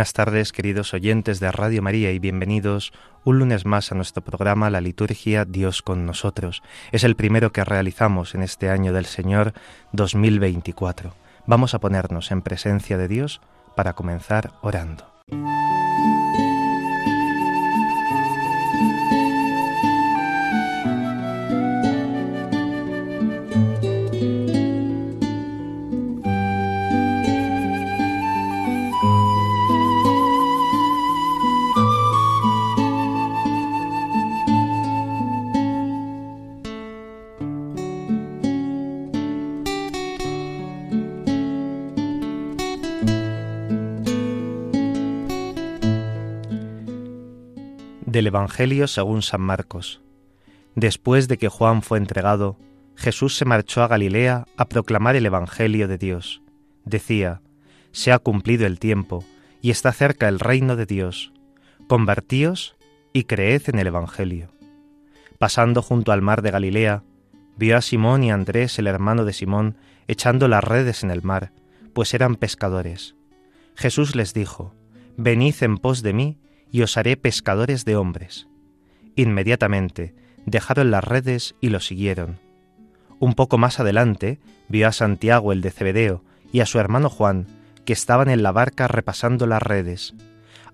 Buenas tardes, queridos oyentes de Radio María, y bienvenidos un lunes más a nuestro programa La Liturgia Dios con nosotros. Es el primero que realizamos en este año del Señor 2024. Vamos a ponernos en presencia de Dios para comenzar orando. Del Evangelio según San Marcos. Después de que Juan fue entregado, Jesús se marchó a Galilea a proclamar el Evangelio de Dios. Decía, Se ha cumplido el tiempo, y está cerca el reino de Dios. Convertíos y creed en el Evangelio. Pasando junto al mar de Galilea, vio a Simón y Andrés, el hermano de Simón, echando las redes en el mar, pues eran pescadores. Jesús les dijo, Venid en pos de mí, y os haré pescadores de hombres. Inmediatamente dejaron las redes y lo siguieron. Un poco más adelante vio a Santiago el de Cebedeo y a su hermano Juan, que estaban en la barca repasando las redes.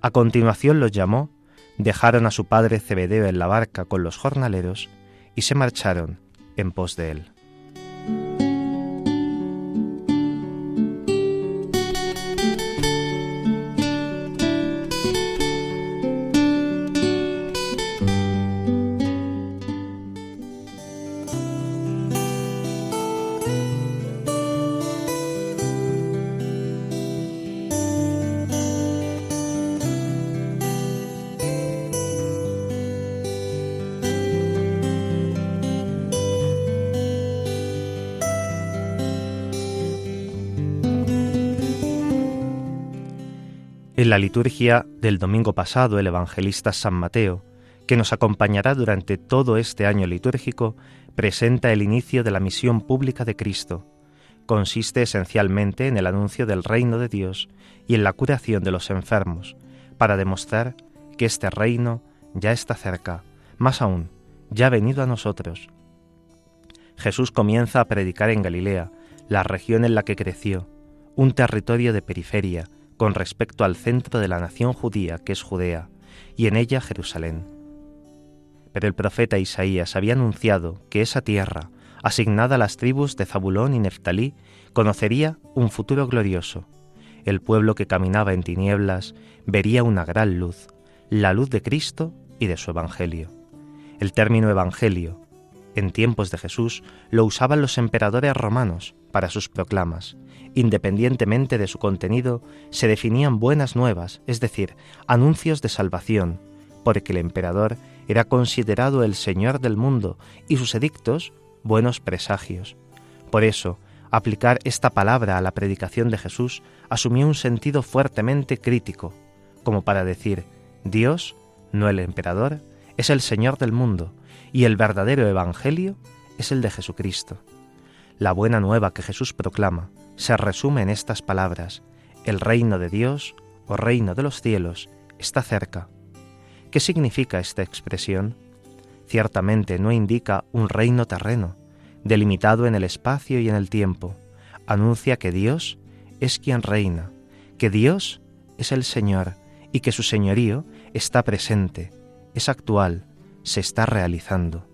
A continuación los llamó, dejaron a su padre Cebedeo en la barca con los jornaleros y se marcharon en pos de él. En la liturgia del domingo pasado, el evangelista San Mateo, que nos acompañará durante todo este año litúrgico, presenta el inicio de la misión pública de Cristo. Consiste esencialmente en el anuncio del reino de Dios y en la curación de los enfermos, para demostrar que este reino ya está cerca, más aún, ya ha venido a nosotros. Jesús comienza a predicar en Galilea, la región en la que creció, un territorio de periferia, con respecto al centro de la nación judía, que es Judea, y en ella Jerusalén. Pero el profeta Isaías había anunciado que esa tierra, asignada a las tribus de Zabulón y Neftalí, conocería un futuro glorioso. El pueblo que caminaba en tinieblas vería una gran luz, la luz de Cristo y de su Evangelio. El término Evangelio, en tiempos de Jesús, lo usaban los emperadores romanos para sus proclamas, independientemente de su contenido, se definían buenas nuevas, es decir, anuncios de salvación, porque el emperador era considerado el Señor del mundo y sus edictos buenos presagios. Por eso, aplicar esta palabra a la predicación de Jesús asumió un sentido fuertemente crítico, como para decir, Dios, no el emperador, es el Señor del mundo, y el verdadero Evangelio es el de Jesucristo. La buena nueva que Jesús proclama se resume en estas palabras, el reino de Dios o reino de los cielos está cerca. ¿Qué significa esta expresión? Ciertamente no indica un reino terreno, delimitado en el espacio y en el tiempo. Anuncia que Dios es quien reina, que Dios es el Señor y que su señorío está presente, es actual, se está realizando.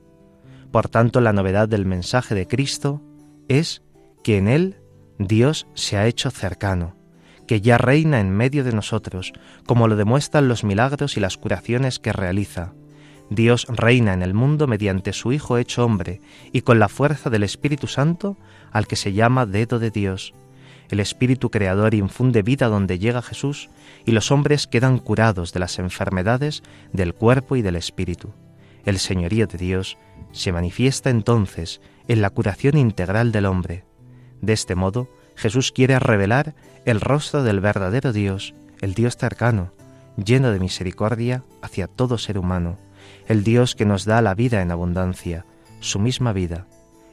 Por tanto, la novedad del mensaje de Cristo es que en Él Dios se ha hecho cercano, que ya reina en medio de nosotros, como lo demuestran los milagros y las curaciones que realiza. Dios reina en el mundo mediante su Hijo hecho hombre y con la fuerza del Espíritu Santo al que se llama dedo de Dios. El Espíritu Creador infunde vida donde llega Jesús y los hombres quedan curados de las enfermedades del cuerpo y del espíritu. El señorío de Dios se manifiesta entonces en la curación integral del hombre De este modo, Jesús quiere revelar el rostro del verdadero Dios, el Dios cercano, lleno de misericordia hacia todo ser humano, el Dios que nos da la vida en abundancia, su misma vida.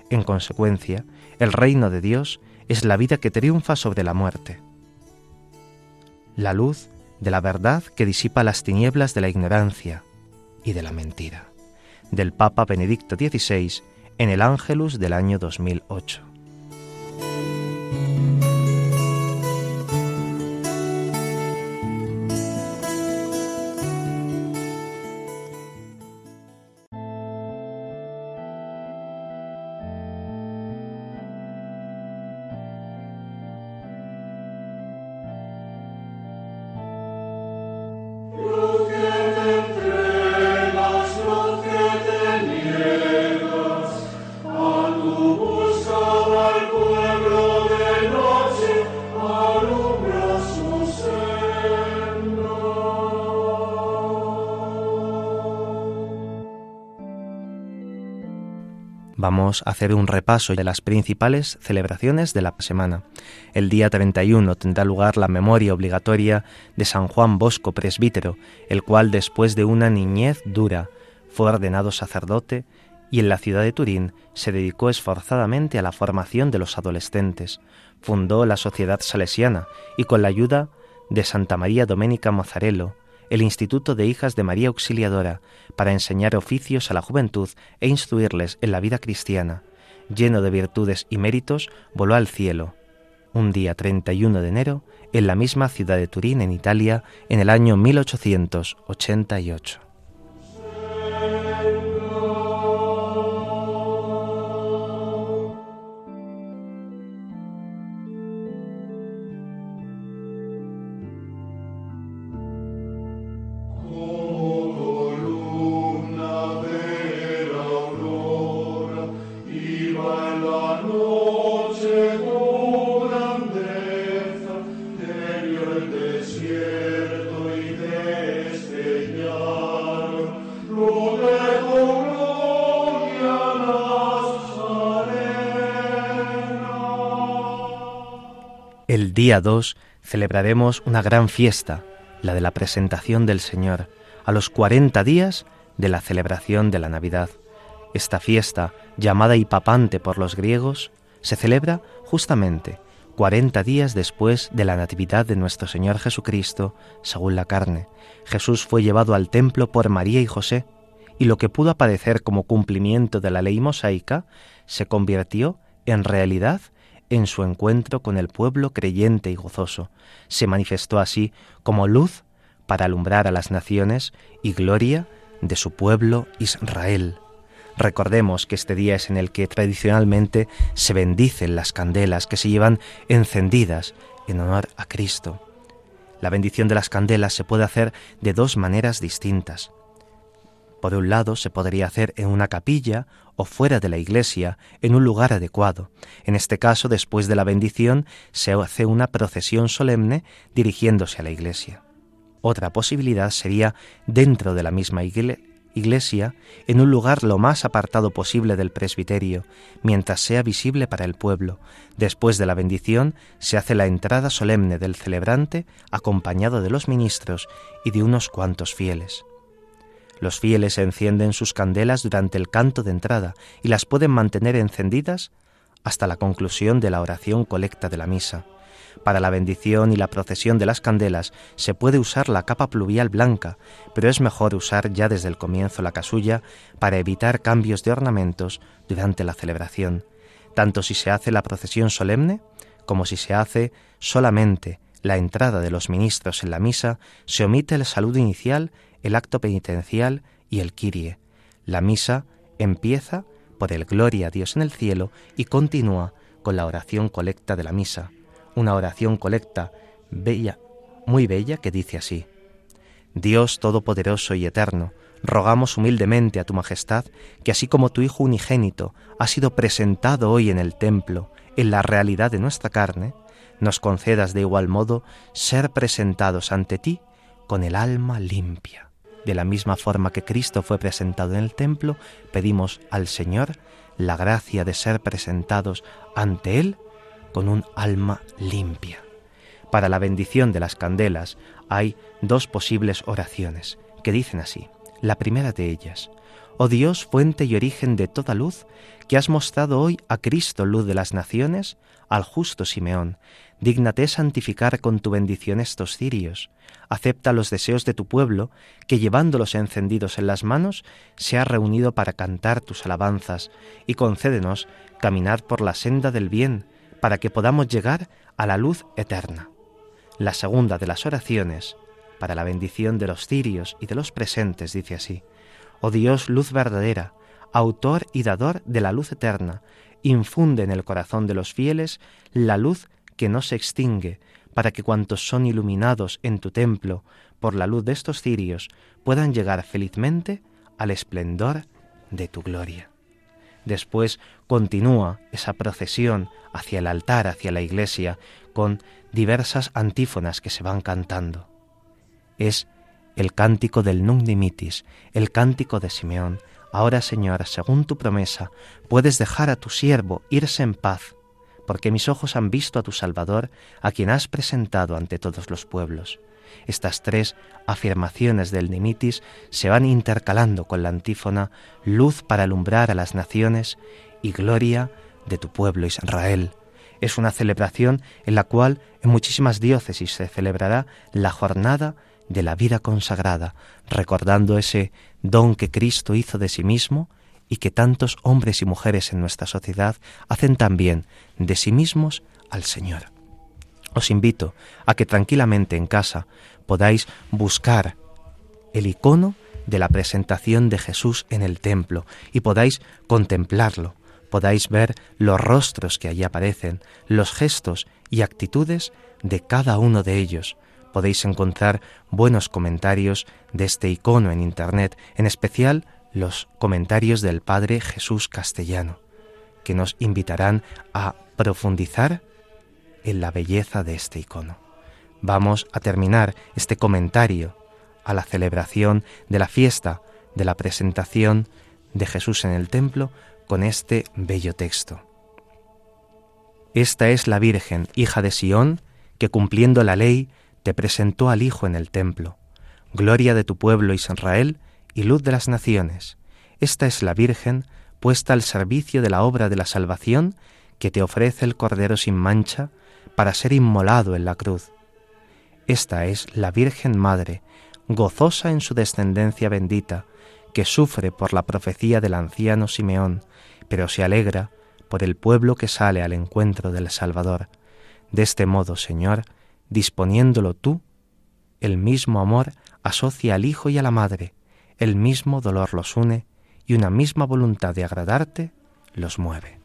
En consecuencia, el reino de Dios es la vida que triunfa sobre la muerte. La luz de la verdad que disipa las tinieblas de la ignorancia y de la mentira. Del Papa Benedicto XVI en el Ángelus del año 2008. Vamos a hacer un repaso de las principales celebraciones de la semana. El día 31 tendrá lugar la memoria obligatoria de San Juan Bosco, presbítero, el cual después de una niñez dura fue ordenado sacerdote y en la ciudad de Turín se dedicó esforzadamente a la formación de los adolescentes. Fundó la Sociedad Salesiana y con la ayuda de Santa María Doménica Mozzarello, el Instituto de Hijas de María Auxiliadora para enseñar oficios a la juventud e instruirles en la vida cristiana. Lleno de virtudes y méritos, voló al cielo. Un día 31 de enero, en la misma ciudad de Turín, en Italia, en el año 1888. Día 2 celebraremos una gran fiesta, la de la presentación del Señor, a los 40 días de la celebración de la Navidad. Esta fiesta, llamada Hipapante por los griegos, se celebra justamente 40 días después de la Natividad de nuestro Señor Jesucristo, según la carne. Jesús fue llevado al templo por María y José, y lo que pudo aparecer como cumplimiento de la ley mosaica se convirtió en realidad en su encuentro con el pueblo creyente y gozoso. Se manifestó así como luz para alumbrar a las naciones y gloria de su pueblo Israel. Recordemos que este día es en el que tradicionalmente se bendicen las candelas que se llevan encendidas en honor a Cristo. La bendición de las candelas se puede hacer de dos maneras distintas. Por un lado, se podría hacer en una capilla o fuera de la iglesia, en un lugar adecuado. En este caso, después de la bendición, se hace una procesión solemne dirigiéndose a la iglesia. Otra posibilidad sería dentro de la misma iglesia, en un lugar lo más apartado posible del presbiterio, mientras sea visible para el pueblo. Después de la bendición, se hace la entrada solemne del celebrante acompañado de los ministros y de unos cuantos fieles. Los fieles encienden sus candelas durante el canto de entrada y las pueden mantener encendidas hasta la conclusión de la oración colecta de la misa. Para la bendición y la procesión de las candelas se puede usar la capa pluvial blanca, pero es mejor usar ya desde el comienzo la casulla para evitar cambios de ornamentos durante la celebración, tanto si se hace la procesión solemne como si se hace solamente la entrada de los ministros en la misa, se omite el saludo inicial el acto penitencial y el Kirie. La misa empieza por el Gloria a Dios en el cielo y continúa con la oración colecta de la misa, una oración colecta bella, muy bella que dice así: Dios todopoderoso y eterno, rogamos humildemente a tu majestad que así como tu Hijo unigénito ha sido presentado hoy en el templo en la realidad de nuestra carne, nos concedas de igual modo ser presentados ante ti con el alma limpia. De la misma forma que Cristo fue presentado en el templo, pedimos al Señor la gracia de ser presentados ante Él con un alma limpia. Para la bendición de las candelas hay dos posibles oraciones que dicen así. La primera de ellas, Oh Dios, fuente y origen de toda luz, que has mostrado hoy a Cristo, luz de las naciones, al justo Simeón, dígnate santificar con tu bendición estos cirios. Acepta los deseos de tu pueblo, que llevándolos encendidos en las manos, se ha reunido para cantar tus alabanzas, y concédenos caminar por la senda del bien, para que podamos llegar a la luz eterna. La segunda de las oraciones, para la bendición de los cirios y de los presentes, dice así, Oh Dios, luz verdadera, autor y dador de la luz eterna, infunde en el corazón de los fieles la luz que no se extingue, para que cuantos son iluminados en tu templo por la luz de estos cirios puedan llegar felizmente al esplendor de tu gloria. Después continúa esa procesión hacia el altar, hacia la iglesia, con diversas antífonas que se van cantando. Es el cántico del Nunc Dimitis, el cántico de Simeón. Ahora, Señor, según tu promesa, puedes dejar a tu siervo irse en paz, porque mis ojos han visto a tu Salvador, a quien has presentado ante todos los pueblos. Estas tres afirmaciones del Nimitis se van intercalando con la antífona luz para alumbrar a las naciones y gloria de tu pueblo Israel. Es una celebración en la cual en muchísimas diócesis se celebrará la jornada de la vida consagrada, recordando ese don que Cristo hizo de sí mismo y que tantos hombres y mujeres en nuestra sociedad hacen también de sí mismos al Señor. Os invito a que tranquilamente en casa podáis buscar el icono de la presentación de Jesús en el templo y podáis contemplarlo, podáis ver los rostros que allí aparecen, los gestos y actitudes de cada uno de ellos, podéis encontrar buenos comentarios de este icono en Internet, en especial los comentarios del Padre Jesús Castellano, que nos invitarán a profundizar en la belleza de este icono. Vamos a terminar este comentario a la celebración de la fiesta de la presentación de Jesús en el templo con este bello texto. Esta es la Virgen, hija de Sión, que cumpliendo la ley te presentó al Hijo en el templo, gloria de tu pueblo Israel y luz de las naciones. Esta es la Virgen puesta al servicio de la obra de la salvación que te ofrece el Cordero sin mancha para ser inmolado en la cruz. Esta es la Virgen Madre, gozosa en su descendencia bendita, que sufre por la profecía del anciano Simeón, pero se alegra por el pueblo que sale al encuentro del Salvador. De este modo, Señor, disponiéndolo tú, el mismo amor asocia al Hijo y a la Madre, el mismo dolor los une y una misma voluntad de agradarte los mueve.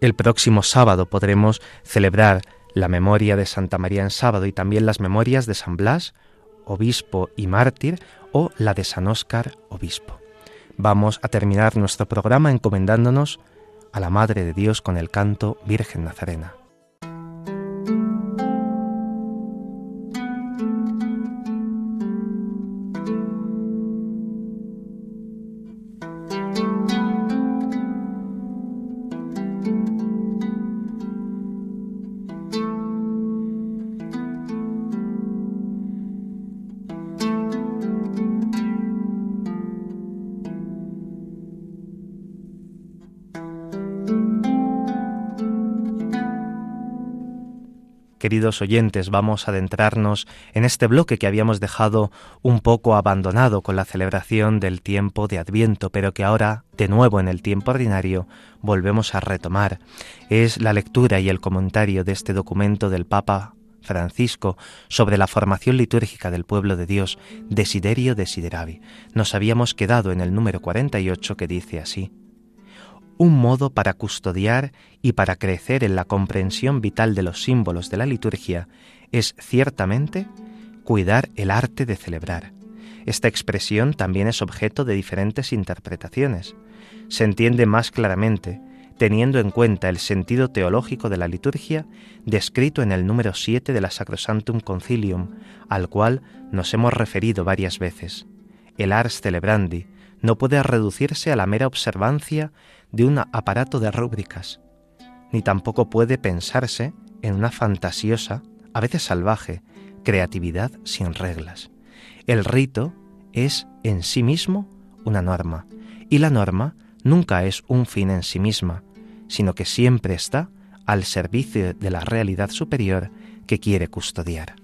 El próximo sábado podremos celebrar la memoria de Santa María en sábado y también las memorias de San Blas, obispo y mártir, o la de San Óscar, obispo. Vamos a terminar nuestro programa encomendándonos a la Madre de Dios con el canto Virgen Nazarena. Queridos oyentes, vamos a adentrarnos en este bloque que habíamos dejado un poco abandonado con la celebración del tiempo de Adviento, pero que ahora, de nuevo en el tiempo ordinario, volvemos a retomar. Es la lectura y el comentario de este documento del Papa Francisco sobre la formación litúrgica del pueblo de Dios, Desiderio Desideravi. Nos habíamos quedado en el número 48 que dice así un modo para custodiar y para crecer en la comprensión vital de los símbolos de la liturgia es ciertamente cuidar el arte de celebrar. Esta expresión también es objeto de diferentes interpretaciones. Se entiende más claramente teniendo en cuenta el sentido teológico de la liturgia descrito en el número 7 de la Sacrosantum Concilium, al cual nos hemos referido varias veces. El ars celebrandi no puede reducirse a la mera observancia de un aparato de rúbricas, ni tampoco puede pensarse en una fantasiosa, a veces salvaje, creatividad sin reglas. El rito es en sí mismo una norma, y la norma nunca es un fin en sí misma, sino que siempre está al servicio de la realidad superior que quiere custodiar.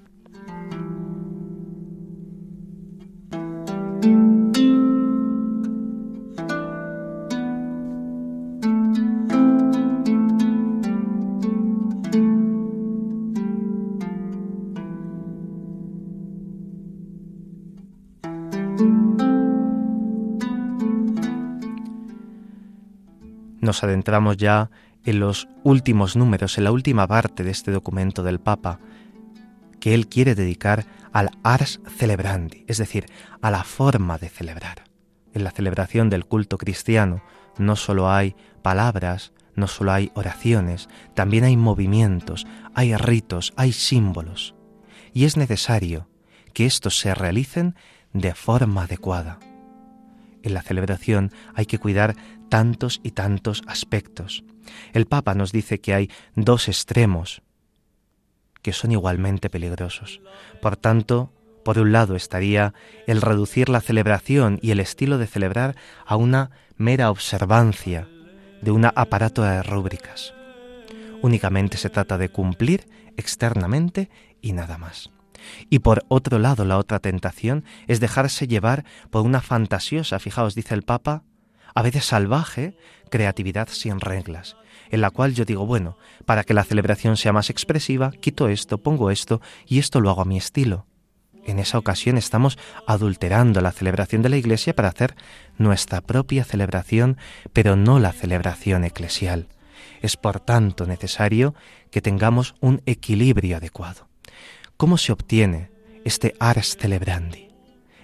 Nos adentramos ya en los últimos números, en la última parte de este documento del Papa, que él quiere dedicar al ars celebrandi, es decir, a la forma de celebrar. En la celebración del culto cristiano no solo hay palabras, no solo hay oraciones, también hay movimientos, hay ritos, hay símbolos. Y es necesario que estos se realicen de forma adecuada. En la celebración hay que cuidar tantos y tantos aspectos. El Papa nos dice que hay dos extremos que son igualmente peligrosos. Por tanto, por un lado estaría el reducir la celebración y el estilo de celebrar a una mera observancia de un aparato de rúbricas. Únicamente se trata de cumplir externamente y nada más. Y por otro lado, la otra tentación es dejarse llevar por una fantasiosa, fijaos, dice el Papa, a veces salvaje, creatividad sin reglas, en la cual yo digo, bueno, para que la celebración sea más expresiva, quito esto, pongo esto y esto lo hago a mi estilo. En esa ocasión estamos adulterando la celebración de la Iglesia para hacer nuestra propia celebración, pero no la celebración eclesial. Es por tanto necesario que tengamos un equilibrio adecuado. ¿Cómo se obtiene este ars celebrandi?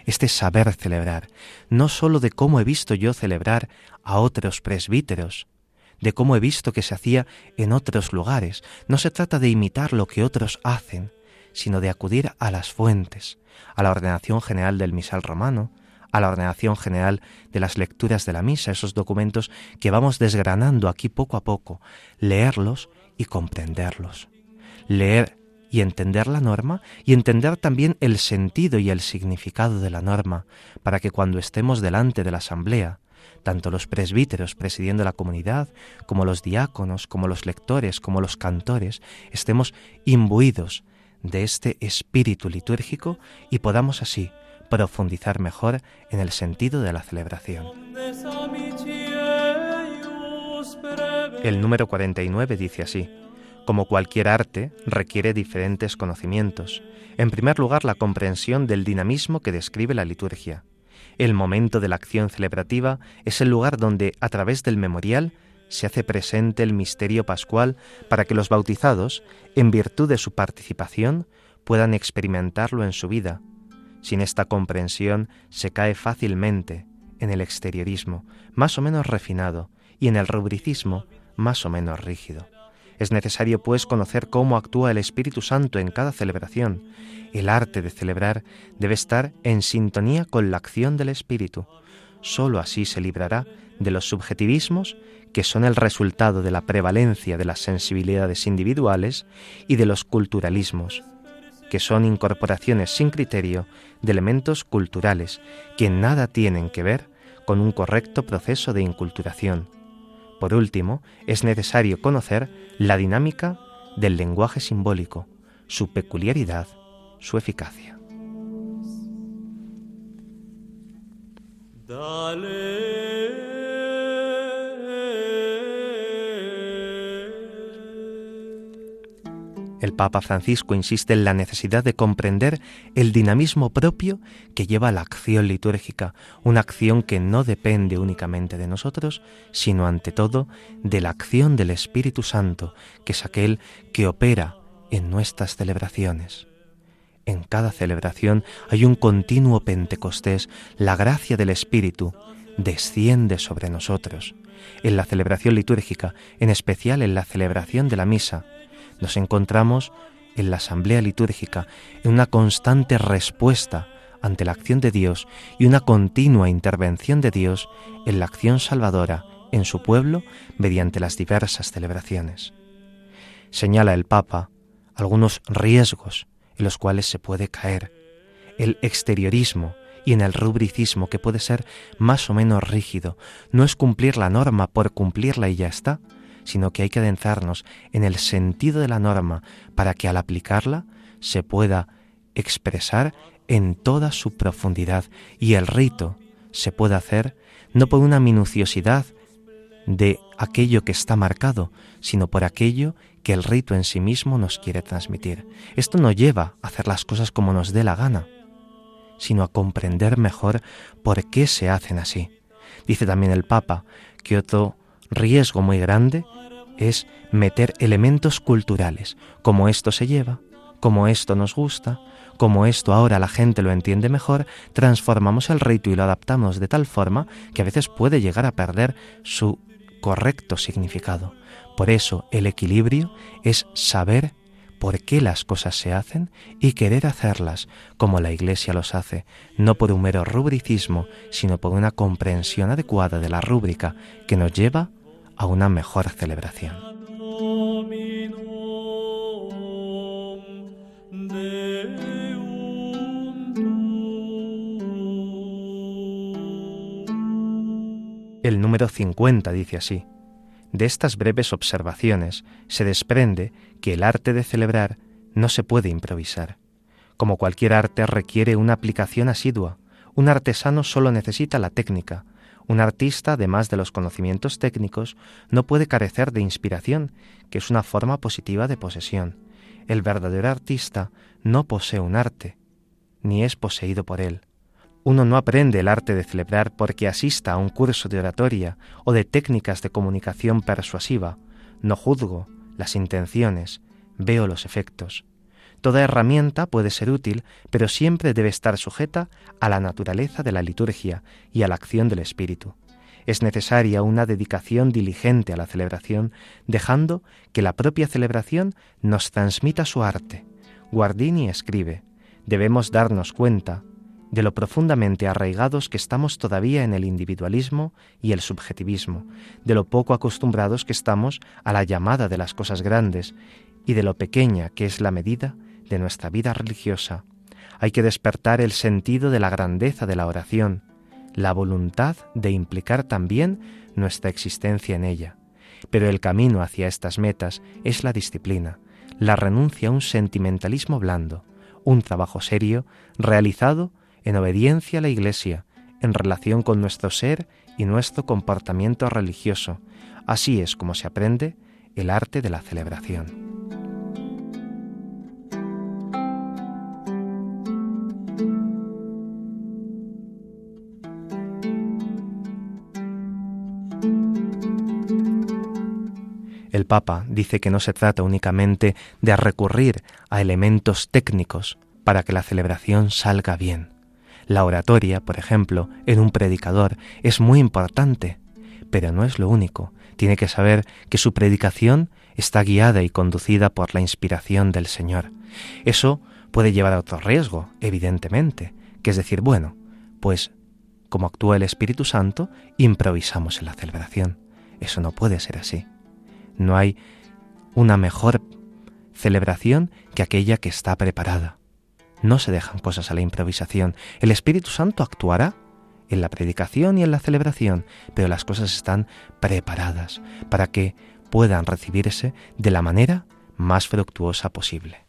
Este saber celebrar, no sólo de cómo he visto yo celebrar a otros presbíteros, de cómo he visto que se hacía en otros lugares. No se trata de imitar lo que otros hacen, sino de acudir a las fuentes, a la ordenación general del misal romano, a la ordenación general de las lecturas de la misa, esos documentos que vamos desgranando aquí poco a poco, leerlos y comprenderlos. Leer y entender la norma y entender también el sentido y el significado de la norma, para que cuando estemos delante de la asamblea, tanto los presbíteros presidiendo la comunidad, como los diáconos, como los lectores, como los cantores, estemos imbuidos de este espíritu litúrgico y podamos así profundizar mejor en el sentido de la celebración. El número 49 dice así, como cualquier arte, requiere diferentes conocimientos. En primer lugar, la comprensión del dinamismo que describe la liturgia. El momento de la acción celebrativa es el lugar donde, a través del memorial, se hace presente el misterio pascual para que los bautizados, en virtud de su participación, puedan experimentarlo en su vida. Sin esta comprensión se cae fácilmente en el exteriorismo, más o menos refinado, y en el rubricismo, más o menos rígido. Es necesario, pues, conocer cómo actúa el Espíritu Santo en cada celebración. El arte de celebrar debe estar en sintonía con la acción del Espíritu. Sólo así se librará de los subjetivismos que son el resultado de la prevalencia de las sensibilidades individuales y de los culturalismos, que son incorporaciones sin criterio de elementos culturales que nada tienen que ver con un correcto proceso de inculturación por último, es necesario conocer la dinámica del lenguaje simbólico, su peculiaridad, su eficacia. El Papa Francisco insiste en la necesidad de comprender el dinamismo propio que lleva la acción litúrgica, una acción que no depende únicamente de nosotros, sino ante todo de la acción del Espíritu Santo, que es aquel que opera en nuestras celebraciones. En cada celebración hay un continuo Pentecostés, la gracia del Espíritu desciende sobre nosotros En la celebración litúrgica, en especial en la celebración de la misa, nos encontramos en la asamblea litúrgica en una constante respuesta ante la acción de Dios y una continua intervención de Dios en la acción salvadora en su pueblo mediante las diversas celebraciones. Señala el Papa algunos riesgos en los cuales se puede caer, el exteriorismo y en el rubricismo que puede ser más o menos rígido. No es cumplir la norma por cumplirla y ya está, sino que hay que adentrarnos en el sentido de la norma para que al aplicarla se pueda expresar en toda su profundidad y el rito se pueda hacer no por una minuciosidad de aquello que está marcado, sino por aquello que el rito en sí mismo nos quiere transmitir. Esto no lleva a hacer las cosas como nos dé la gana, sino a comprender mejor por qué se hacen así. Dice también el Papa que otro riesgo muy grande es meter elementos culturales, como esto se lleva, como esto nos gusta, como esto ahora la gente lo entiende mejor, transformamos el rito y lo adaptamos de tal forma que a veces puede llegar a perder su correcto significado. Por eso el equilibrio es saber por qué las cosas se hacen y querer hacerlas como la Iglesia los hace, no por un mero rubricismo, sino por una comprensión adecuada de la rúbrica que nos lleva a una mejor celebración. El número 50 dice así, de estas breves observaciones se desprende que el arte de celebrar no se puede improvisar. Como cualquier arte requiere una aplicación asidua, un artesano solo necesita la técnica, un artista, además de los conocimientos técnicos, no puede carecer de inspiración, que es una forma positiva de posesión. El verdadero artista no posee un arte, ni es poseído por él. Uno no aprende el arte de celebrar porque asista a un curso de oratoria o de técnicas de comunicación persuasiva. No juzgo las intenciones, veo los efectos. Toda herramienta puede ser útil, pero siempre debe estar sujeta a la naturaleza de la liturgia y a la acción del Espíritu. Es necesaria una dedicación diligente a la celebración, dejando que la propia celebración nos transmita su arte. Guardini escribe, debemos darnos cuenta de lo profundamente arraigados que estamos todavía en el individualismo y el subjetivismo, de lo poco acostumbrados que estamos a la llamada de las cosas grandes y de lo pequeña que es la medida de nuestra vida religiosa. Hay que despertar el sentido de la grandeza de la oración, la voluntad de implicar también nuestra existencia en ella. Pero el camino hacia estas metas es la disciplina, la renuncia a un sentimentalismo blando, un trabajo serio realizado en obediencia a la Iglesia, en relación con nuestro ser y nuestro comportamiento religioso. Así es como se aprende el arte de la celebración. El Papa dice que no se trata únicamente de recurrir a elementos técnicos para que la celebración salga bien. La oratoria, por ejemplo, en un predicador es muy importante, pero no es lo único. Tiene que saber que su predicación está guiada y conducida por la inspiración del Señor. Eso puede llevar a otro riesgo, evidentemente, que es decir, bueno, pues como actúa el Espíritu Santo, improvisamos en la celebración. Eso no puede ser así. No hay una mejor celebración que aquella que está preparada. No se dejan cosas a la improvisación. El Espíritu Santo actuará en la predicación y en la celebración, pero las cosas están preparadas para que puedan recibirse de la manera más fructuosa posible.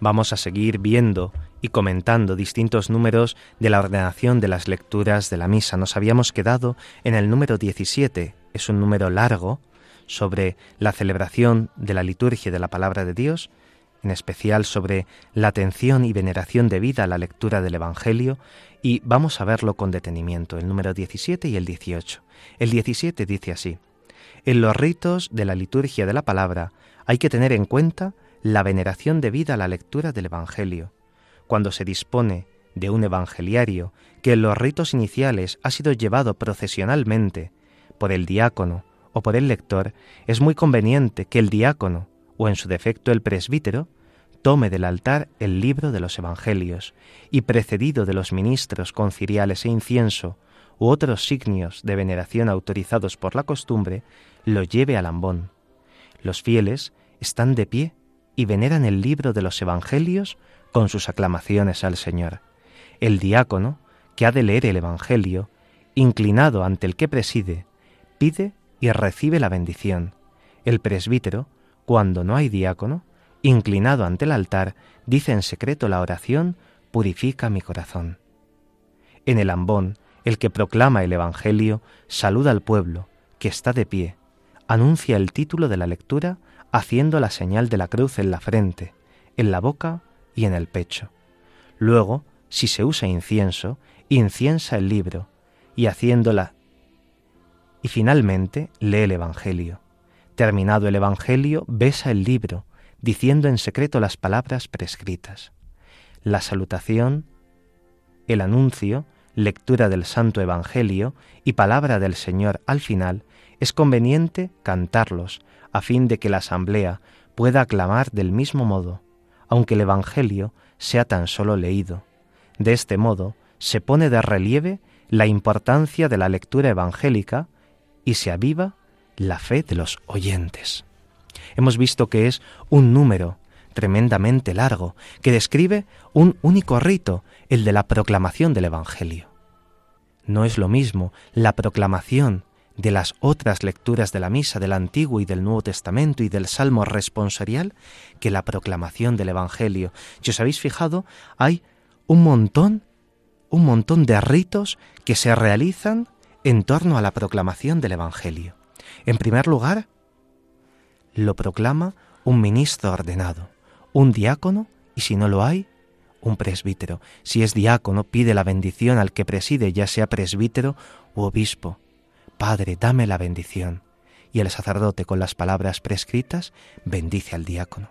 Vamos a seguir viendo y comentando distintos números de la ordenación de las lecturas de la misa. Nos habíamos quedado en el número 17, es un número largo, sobre la celebración de la liturgia de la palabra de Dios, en especial sobre la atención y veneración debida a la lectura del Evangelio, y vamos a verlo con detenimiento, el número 17 y el 18. El 17 dice así, En los ritos de la liturgia de la palabra hay que tener en cuenta la veneración debida a la lectura del Evangelio. Cuando se dispone de un evangeliario que en los ritos iniciales ha sido llevado procesionalmente por el diácono o por el lector, es muy conveniente que el diácono, o en su defecto el presbítero, tome del altar el libro de los Evangelios y, precedido de los ministros con ciriales e incienso u otros signos de veneración autorizados por la costumbre, lo lleve al ambón. Los fieles están de pie y veneran el libro de los Evangelios con sus aclamaciones al Señor. El diácono, que ha de leer el Evangelio, inclinado ante el que preside, pide y recibe la bendición. El presbítero, cuando no hay diácono, inclinado ante el altar, dice en secreto la oración, purifica mi corazón. En el ambón, el que proclama el Evangelio saluda al pueblo, que está de pie, anuncia el título de la lectura haciendo la señal de la cruz en la frente, en la boca y en el pecho. Luego, si se usa incienso, inciensa el libro y haciéndola. Y finalmente lee el Evangelio. Terminado el Evangelio, besa el libro, diciendo en secreto las palabras prescritas. La salutación, el anuncio, lectura del Santo Evangelio y palabra del Señor al final, es conveniente cantarlos a fin de que la asamblea pueda aclamar del mismo modo, aunque el Evangelio sea tan solo leído. De este modo se pone de relieve la importancia de la lectura evangélica y se aviva la fe de los oyentes. Hemos visto que es un número tremendamente largo, que describe un único rito, el de la proclamación del Evangelio. No es lo mismo la proclamación de las otras lecturas de la misa del Antiguo y del Nuevo Testamento y del Salmo responsorial que la proclamación del Evangelio. Si os habéis fijado, hay un montón, un montón de ritos que se realizan en torno a la proclamación del Evangelio. En primer lugar, lo proclama un ministro ordenado, un diácono y si no lo hay, un presbítero. Si es diácono, pide la bendición al que preside, ya sea presbítero u obispo. Padre, dame la bendición. Y el sacerdote con las palabras prescritas bendice al diácono.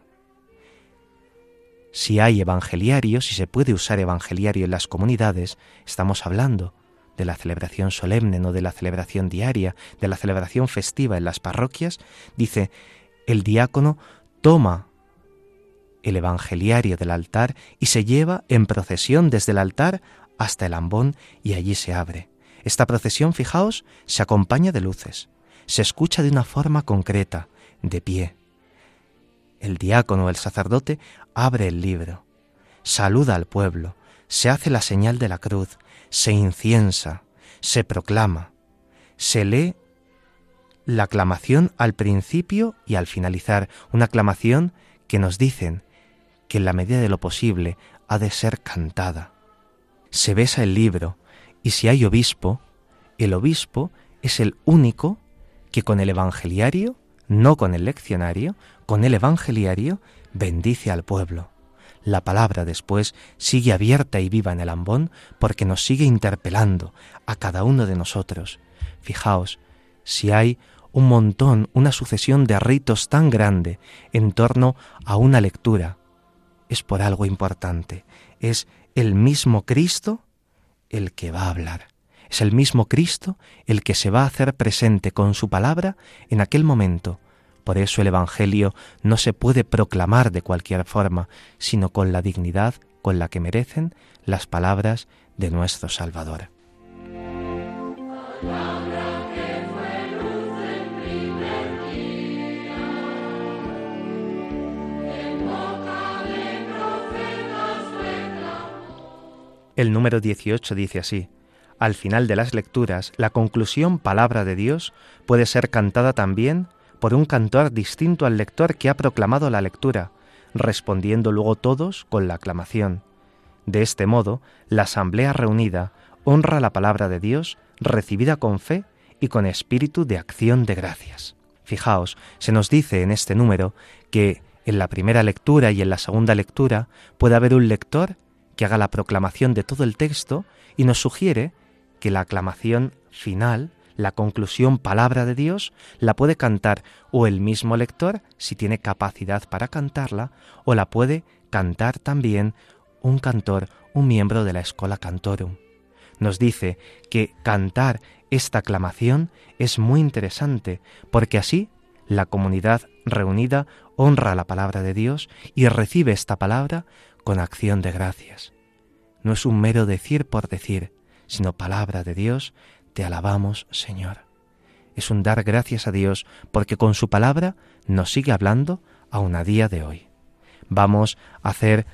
Si hay evangeliario, si se puede usar evangeliario en las comunidades, estamos hablando de la celebración solemne, no de la celebración diaria, de la celebración festiva en las parroquias, dice, el diácono toma el evangeliario del altar y se lleva en procesión desde el altar hasta el ambón y allí se abre. Esta procesión, fijaos, se acompaña de luces, se escucha de una forma concreta, de pie. El diácono, el sacerdote, abre el libro, saluda al pueblo, se hace la señal de la cruz, se inciensa, se proclama, se lee la aclamación al principio y al finalizar, una aclamación que nos dicen que en la medida de lo posible ha de ser cantada. Se besa el libro, y si hay obispo, el obispo es el único que con el evangeliario, no con el leccionario, con el evangeliario bendice al pueblo. La palabra después sigue abierta y viva en el ambón porque nos sigue interpelando a cada uno de nosotros. Fijaos, si hay un montón, una sucesión de ritos tan grande en torno a una lectura, es por algo importante. Es el mismo Cristo el que va a hablar. Es el mismo Cristo el que se va a hacer presente con su palabra en aquel momento. Por eso el Evangelio no se puede proclamar de cualquier forma, sino con la dignidad con la que merecen las palabras de nuestro Salvador. El número 18 dice así, al final de las lecturas, la conclusión palabra de Dios puede ser cantada también por un cantor distinto al lector que ha proclamado la lectura, respondiendo luego todos con la aclamación. De este modo, la asamblea reunida honra la palabra de Dios recibida con fe y con espíritu de acción de gracias. Fijaos, se nos dice en este número que en la primera lectura y en la segunda lectura puede haber un lector que haga la proclamación de todo el texto y nos sugiere que la aclamación final, la conclusión palabra de Dios, la puede cantar o el mismo lector, si tiene capacidad para cantarla, o la puede cantar también un cantor, un miembro de la escuela cantorum. Nos dice que cantar esta aclamación es muy interesante, porque así la comunidad reunida honra la palabra de Dios y recibe esta palabra con acción de gracias. No es un mero decir por decir, sino palabra de Dios, te alabamos, Señor. Es un dar gracias a Dios porque con su palabra nos sigue hablando aún a día de hoy. Vamos a hacer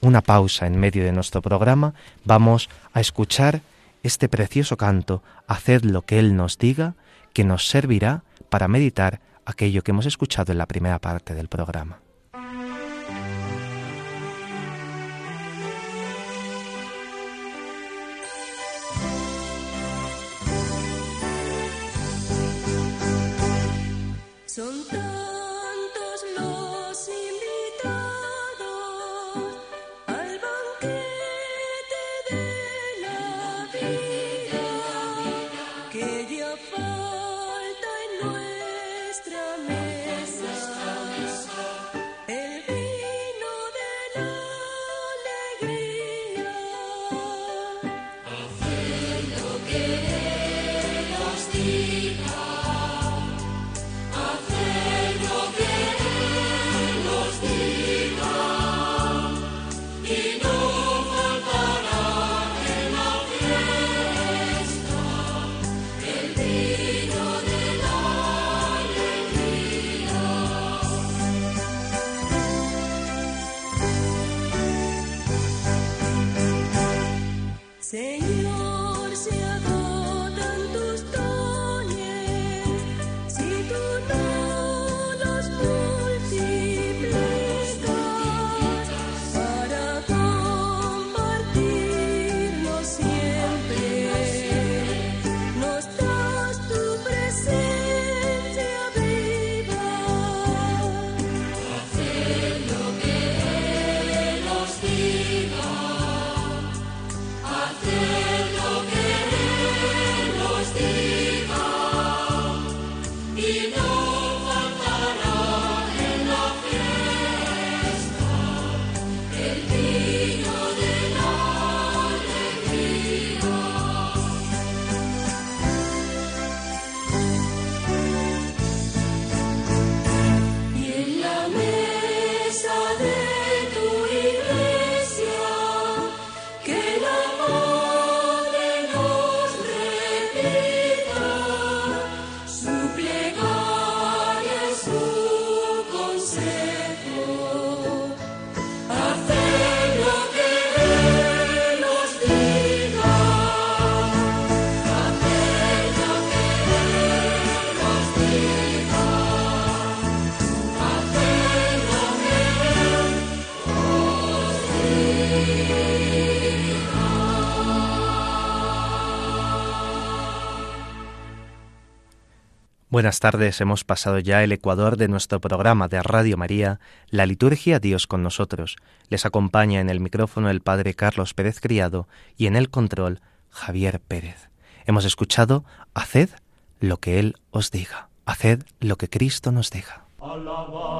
una pausa en medio de nuestro programa, vamos a escuchar este precioso canto, haced lo que Él nos diga, que nos servirá para meditar aquello que hemos escuchado en la primera parte del programa. Buenas tardes, hemos pasado ya el ecuador de nuestro programa de Radio María, la liturgia Dios con nosotros. Les acompaña en el micrófono el Padre Carlos Pérez Criado y en el control Javier Pérez. Hemos escuchado Haced lo que Él os diga, haced lo que Cristo nos. Alabad,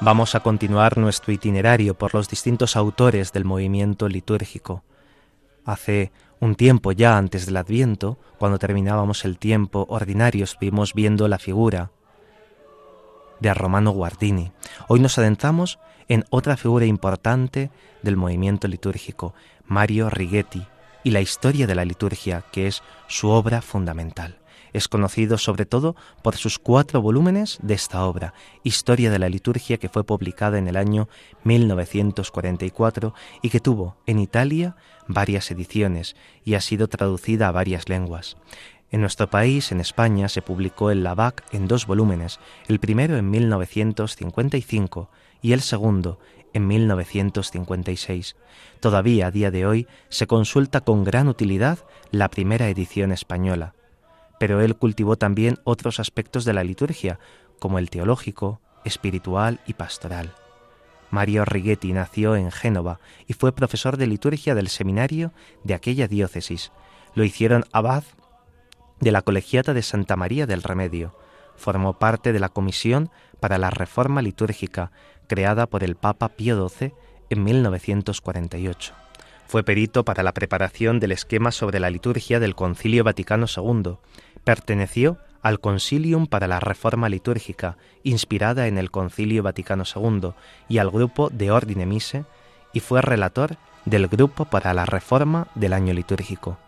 Vamos a continuar nuestro itinerario por los distintos autores del movimiento litúrgico. Hace un tiempo ya antes del Adviento, cuando terminábamos el tiempo ordinario, estuvimos viendo la figura de Romano Guardini. Hoy nos adentramos en otra figura importante del movimiento litúrgico, Mario Righetti, y la historia de la liturgia, que es su obra fundamental. Es conocido sobre todo por sus cuatro volúmenes de esta obra, Historia de la Liturgia, que fue publicada en el año 1944 y que tuvo en Italia varias ediciones y ha sido traducida a varias lenguas. En nuestro país, en España, se publicó el Lavac en dos volúmenes, el primero en 1955 y el segundo en 1956. Todavía a día de hoy se consulta con gran utilidad la primera edición española, pero él cultivó también otros aspectos de la liturgia, como el teológico, espiritual y pastoral. Mario Righetti nació en Génova y fue profesor de liturgia del seminario de aquella diócesis. Lo hicieron abad de la Colegiata de Santa María del Remedio. Formó parte de la Comisión para la Reforma Litúrgica, creada por el Papa Pío XII en 1948. Fue perito para la preparación del esquema sobre la liturgia del Concilio Vaticano II. Perteneció al Concilium para la Reforma Litúrgica, inspirada en el Concilio Vaticano II, y al grupo de Ordine Mise, y fue relator del Grupo para la Reforma del Año Litúrgico.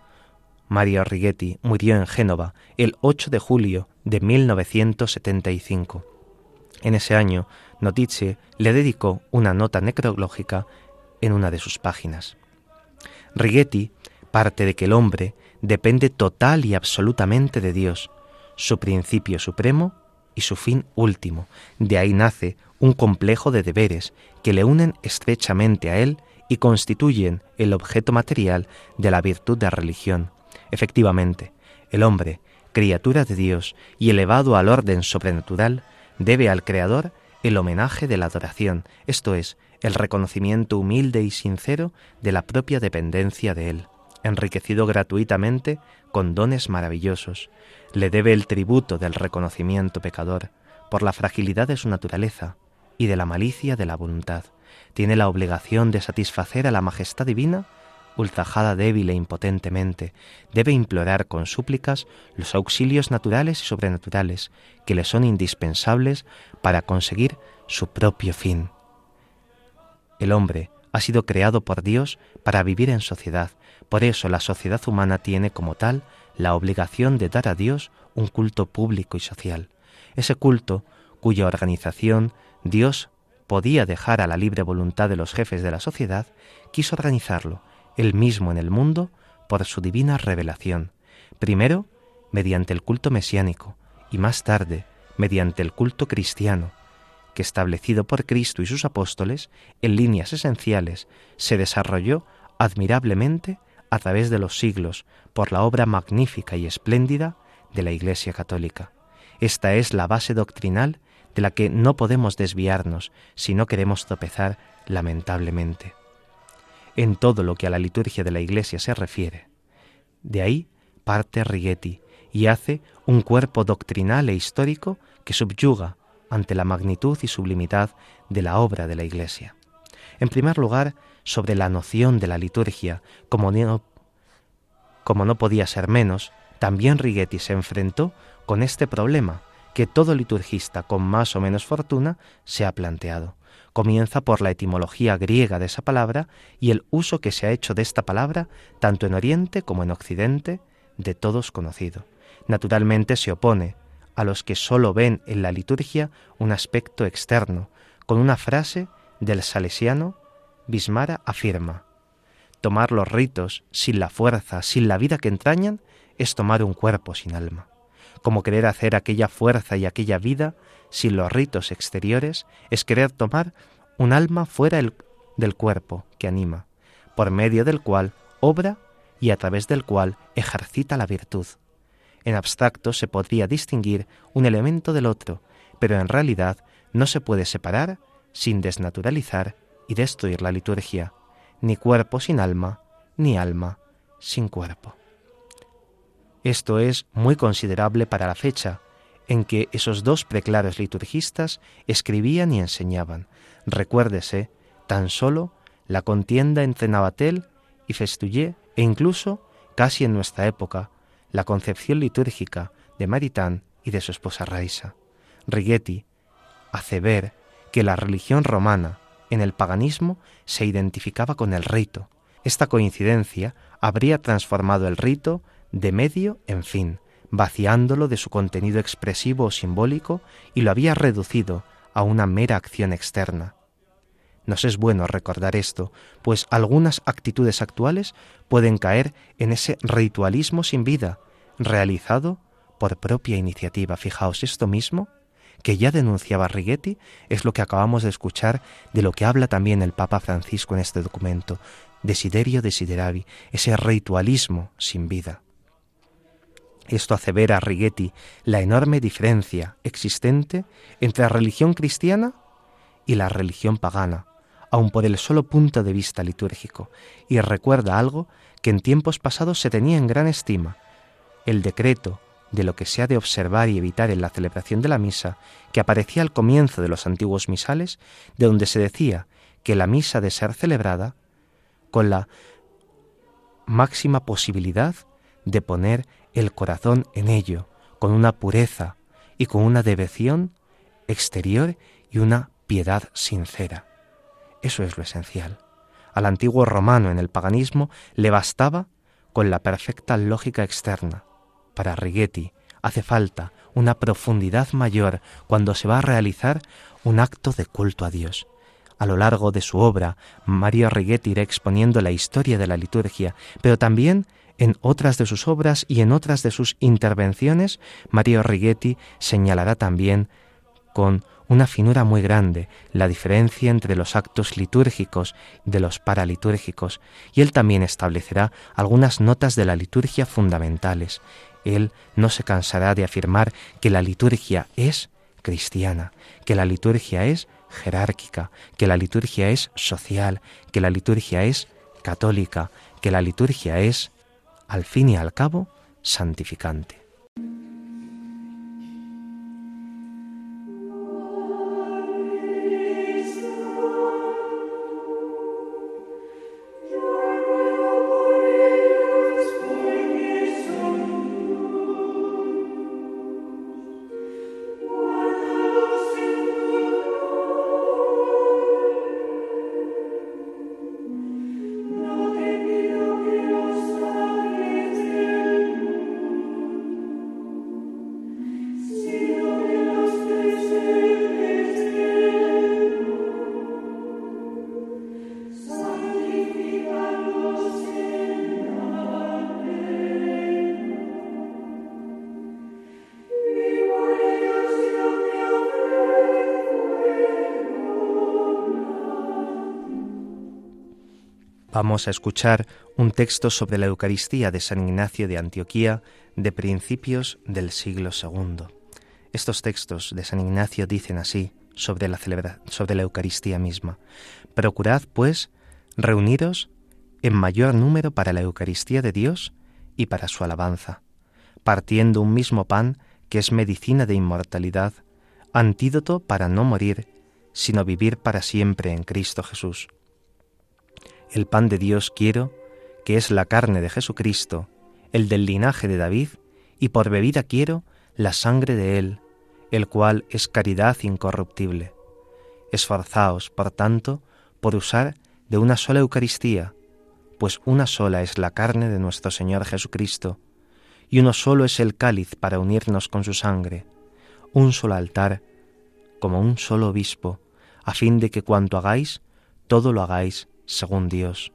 Mario Righetti murió en Génova el 8 de julio de 1975. En ese año, Notizie le dedicó una nota necrológica en una de sus páginas. Righetti parte de que el hombre depende total y absolutamente de Dios, su principio supremo y su fin último. De ahí nace un complejo de deberes que le unen estrechamente a Él y constituyen el objeto material de la virtud de religión, Efectivamente, el hombre, criatura de Dios y elevado al orden sobrenatural, debe al Creador el homenaje de la adoración, esto es, el reconocimiento humilde y sincero de la propia dependencia de Él, enriquecido gratuitamente con dones maravillosos. Le debe el tributo del reconocimiento pecador, por la fragilidad de su naturaleza y de la malicia de la voluntad. Tiene la obligación de satisfacer a la majestad divina ultrajada débil e impotentemente, debe implorar con súplicas los auxilios naturales y sobrenaturales que le son indispensables para conseguir su propio fin. El hombre ha sido creado por Dios para vivir en sociedad, por eso la sociedad humana tiene como tal la obligación de dar a Dios un culto público y social. Ese culto, cuya organización Dios podía dejar a la libre voluntad de los jefes de la sociedad, quiso organizarlo él mismo en el mundo por su divina revelación, primero mediante el culto mesiánico y más tarde mediante el culto cristiano, que establecido por Cristo y sus apóstoles en líneas esenciales se desarrolló admirablemente a través de los siglos por la obra magnífica y espléndida de la Iglesia Católica. Esta es la base doctrinal de la que no podemos desviarnos si no queremos tropezar lamentablemente en todo lo que a la liturgia de la Iglesia se refiere. De ahí parte Righetti y hace un cuerpo doctrinal e histórico que subyuga ante la magnitud y sublimidad de la obra de la Iglesia. En primer lugar, sobre la noción de la liturgia, como no, podía ser menos, también Righetti se enfrentó con este problema que todo liturgista con más o menos fortuna se ha planteado comienza por la etimología griega de esa palabra y el uso que se ha hecho de esta palabra, tanto en Oriente como en Occidente, de todos conocido. Naturalmente se opone a los que sólo ven en la liturgia un aspecto externo, con una frase del salesiano Bismara afirma, tomar los ritos sin la fuerza, sin la vida que entrañan, es tomar un cuerpo sin alma como querer hacer aquella fuerza y aquella vida sin los ritos exteriores, es querer tomar un alma fuera del cuerpo que anima, por medio del cual obra y a través del cual ejercita la virtud. En abstracto se podría distinguir un elemento del otro, pero en realidad no se puede separar sin desnaturalizar y destruir la liturgia, ni cuerpo sin alma, ni alma sin cuerpo. Esto es muy considerable para la fecha en que esos dos preclaros liturgistas escribían y enseñaban. Recuérdese tan solo la contienda entre Navatel y Festuyé e incluso, casi en nuestra época, la concepción litúrgica de Maritán y de su esposa Raisa. Righetti hace ver que la religión romana en el paganismo se identificaba con el rito. Esta coincidencia habría transformado el rito de medio en fin, vaciándolo de su contenido expresivo o simbólico y lo había reducido a una mera acción externa. Nos es bueno recordar esto, pues algunas actitudes actuales pueden caer en ese ritualismo sin vida, realizado por propia iniciativa. Fijaos, esto mismo que ya denunciaba Righetti es lo que acabamos de escuchar de lo que habla también el Papa Francisco en este documento, desiderio desideravi, ese ritualismo sin vida. Esto hace ver a Righetti la enorme diferencia existente entre la religión cristiana y la religión pagana, aun por el solo punto de vista litúrgico, y recuerda algo que en tiempos pasados se tenía en gran estima, el decreto de lo que se ha de observar y evitar en la celebración de la misa, que aparecía al comienzo de los antiguos misales, de donde se decía que la misa de ser celebrada con la máxima posibilidad de poner el corazón en ello, con una pureza y con una devoción exterior y una piedad sincera. Eso es lo esencial. Al antiguo romano en el paganismo le bastaba con la perfecta lógica externa. Para Righetti hace falta una profundidad mayor cuando se va a realizar un acto de culto a Dios. A lo largo de su obra, Mario Righetti irá exponiendo la historia de la liturgia, pero también en otras de sus obras y en otras de sus intervenciones, Mario Righetti señalará también con una finura muy grande la diferencia entre los actos litúrgicos de los paralitúrgicos, y él también establecerá algunas notas de la liturgia fundamentales. Él no se cansará de afirmar que la liturgia es cristiana, que la liturgia es jerárquica, que la liturgia es social, que la liturgia es católica, que la liturgia es, al fin y al cabo, santificante. Vamos a escuchar un texto sobre la Eucaristía de San Ignacio de Antioquía de principios del siglo II. Estos textos de San Ignacio dicen así sobre la, sobre la Eucaristía misma. Procurad, pues, reuniros en mayor número para la Eucaristía de Dios y para su alabanza, partiendo un mismo pan que es medicina de inmortalidad, antídoto para no morir, sino vivir para siempre en Cristo Jesús el pan de Dios quiero, que es la carne de Jesucristo, el del linaje de David, y por bebida quiero la sangre de Él, el cual es caridad incorruptible. Esforzaos, por tanto, por usar de una sola Eucaristía, pues una sola es la carne de nuestro Señor Jesucristo, y uno solo es el cáliz para unirnos con su sangre, un solo altar, como un solo obispo, a fin de que cuanto hagáis, todo lo hagáis según Dios.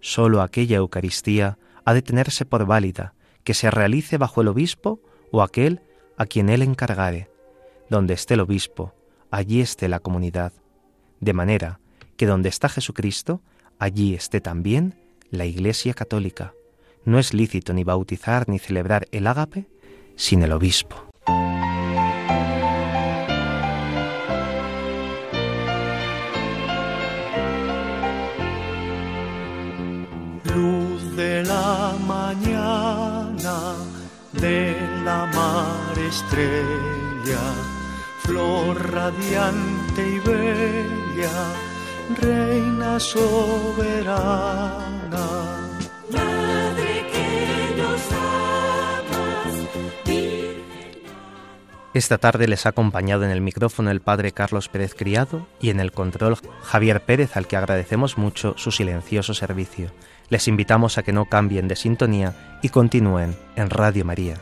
Sólo aquella Eucaristía ha de tenerse por válida, que se realice bajo el obispo o aquel a quien él encargare. Donde esté el obispo, allí esté la comunidad. De manera que donde está Jesucristo, allí esté también la Iglesia católica. No es lícito ni bautizar ni celebrar el ágape sin el obispo. De la mar estrella, flor radiante y bella, reina soberana. Madre que nos amas, Esta tarde les ha acompañado en el micrófono el padre Carlos Pérez Criado y en el control Javier Pérez, al que agradecemos mucho su silencioso servicio. Les invitamos a que no cambien de sintonía y continúen en Radio María.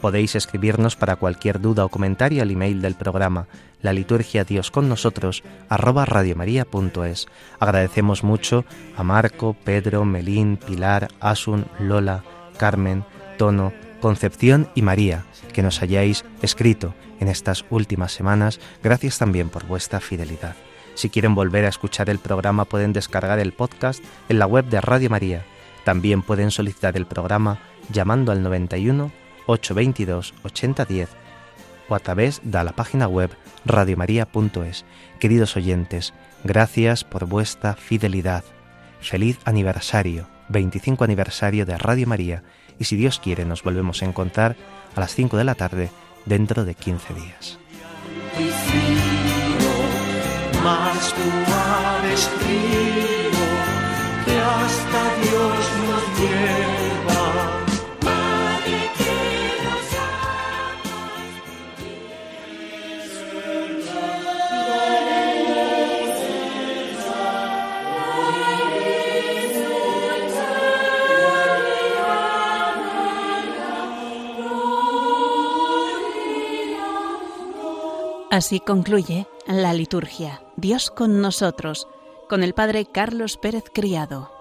Podéis escribirnos para cualquier duda o comentario al email del programa la liturgia Dios con nosotros arroba radiomaria.es. Agradecemos mucho a Marco, Pedro, Melín, Pilar, Asun, Lola, Carmen, Tono, Concepción y María, que nos hayáis escrito en estas últimas semanas. Gracias también por vuestra fidelidad. Si quieren volver a escuchar el programa pueden descargar el podcast en la web de Radio María. También pueden solicitar el programa llamando al 91 822 8010 o a través de la página web radiomaria.es. Queridos oyentes, gracias por vuestra fidelidad. Feliz aniversario, 25 aniversario de Radio María y si Dios quiere nos volvemos a encontrar a las 5 de la tarde dentro de 15 días. Hasta Dios nos Así concluye la liturgia. Dios con nosotros, con el Padre Carlos Pérez Criado.